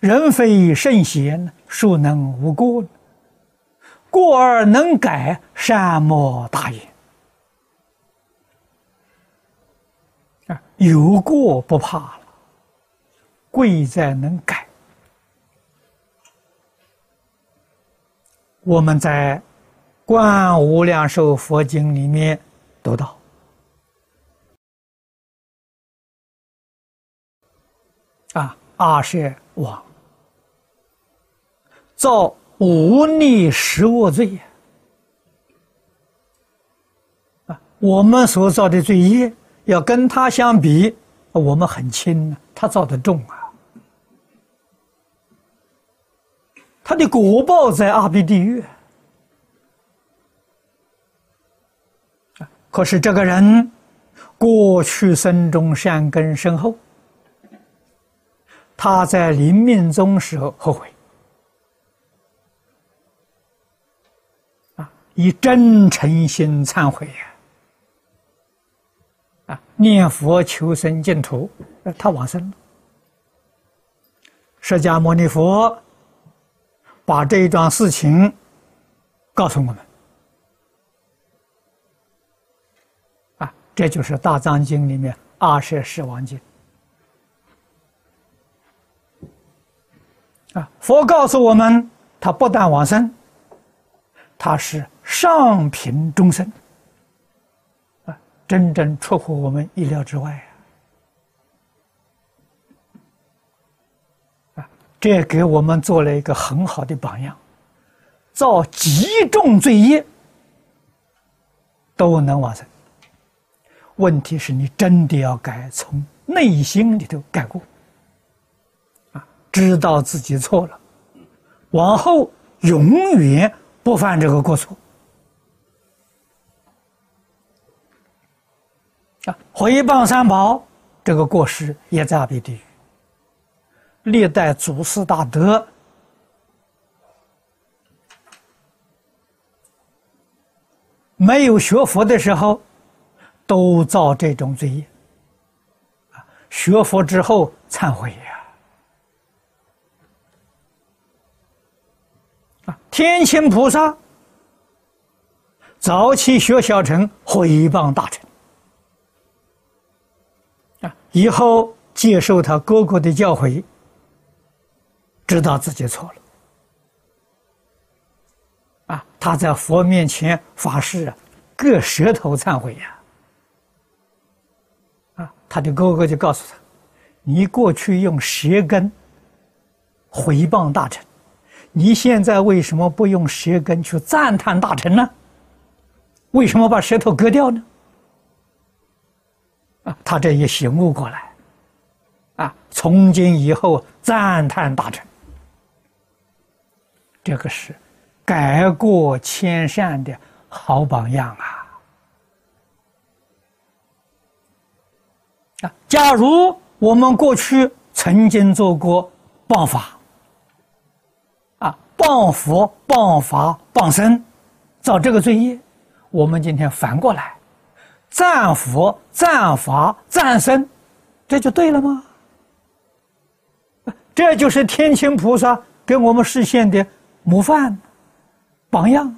人非圣贤，孰能无过？过而能改，善莫大焉。啊，有过不怕了，贵在能改。我们在《观无量寿佛经》里面读到。啊，阿舍王造无逆十恶罪！啊，我们所造的罪业要跟他相比，我们很轻呢，他造的重啊。他的果报在阿鼻地狱可是这个人过去生中善根深厚。他在临命终时候后悔，以真诚心忏悔呀，啊，念佛求生净土，他往生。释迦牟尼佛把这一桩事情告诉我们，啊，这就是《大藏经》里面阿舍世王经。啊！佛告诉我们，他不但往生，他是上品众生，啊，真正出乎我们意料之外啊！啊，这给我们做了一个很好的榜样，造极重罪业都能往生。问题是你真的要改，从内心里头改过啊。知道自己错了，往后永远不犯这个过错。啊，回谤三宝这个过失也在阿鼻地狱。历代祖师大德没有学佛的时候，都造这种罪业。学佛之后忏悔呀。啊天亲菩萨早期学小乘毁谤大乘啊，以后接受他哥哥的教诲，知道自己错了啊，他在佛面前发誓啊，割舌头忏悔呀啊，他的哥哥就告诉他，你过去用舌根回谤大臣。你现在为什么不用舌根去赞叹大臣呢？为什么把舌头割掉呢？啊，他这一醒悟过来，啊，从今以后赞叹大臣，这个是改过迁善的好榜样啊！啊，假如我们过去曾经做过谤法。啊谤佛、谤法、谤僧，造这个罪业，我们今天反过来，赞佛、赞法、赞僧，这就对了吗？这就是天亲菩萨给我们实现的模范、榜样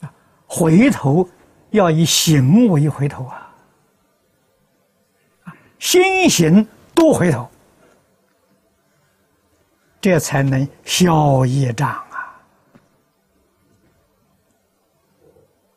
啊！回头要以行为回头啊！心行多回头。这才能消业障。